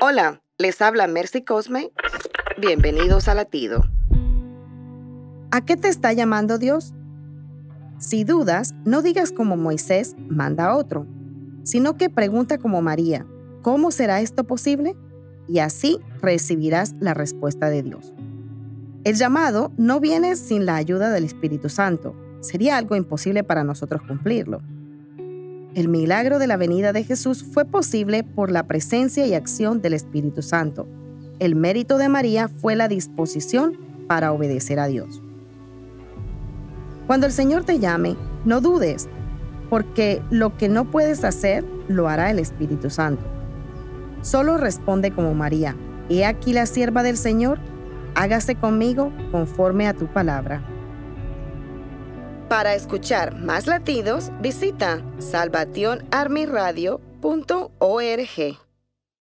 Hola, les habla Mercy Cosme. Bienvenidos a Latido. ¿A qué te está llamando Dios? Si dudas, no digas como Moisés, manda a otro, sino que pregunta como María, ¿cómo será esto posible? Y así recibirás la respuesta de Dios. El llamado no viene sin la ayuda del Espíritu Santo. Sería algo imposible para nosotros cumplirlo. El milagro de la venida de Jesús fue posible por la presencia y acción del Espíritu Santo. El mérito de María fue la disposición para obedecer a Dios. Cuando el Señor te llame, no dudes, porque lo que no puedes hacer lo hará el Espíritu Santo. Solo responde como María, he aquí la sierva del Señor, hágase conmigo conforme a tu palabra. Para escuchar más latidos, visita salvationarmyradio.org.